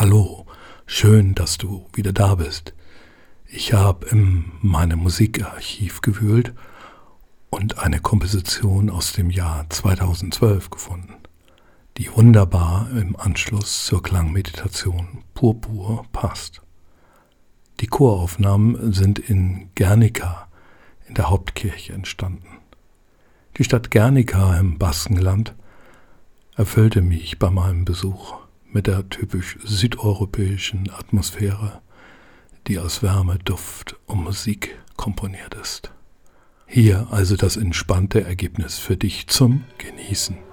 Hallo, schön, dass du wieder da bist. Ich habe in meinem Musikarchiv gewühlt und eine Komposition aus dem Jahr 2012 gefunden, die wunderbar im Anschluss zur Klangmeditation Purpur passt. Die Choraufnahmen sind in Guernica in der Hauptkirche entstanden. Die Stadt Guernica im Baskenland erfüllte mich bei meinem Besuch mit der typisch südeuropäischen Atmosphäre, die aus Wärme, Duft und Musik komponiert ist. Hier also das entspannte Ergebnis für dich zum Genießen.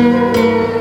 Música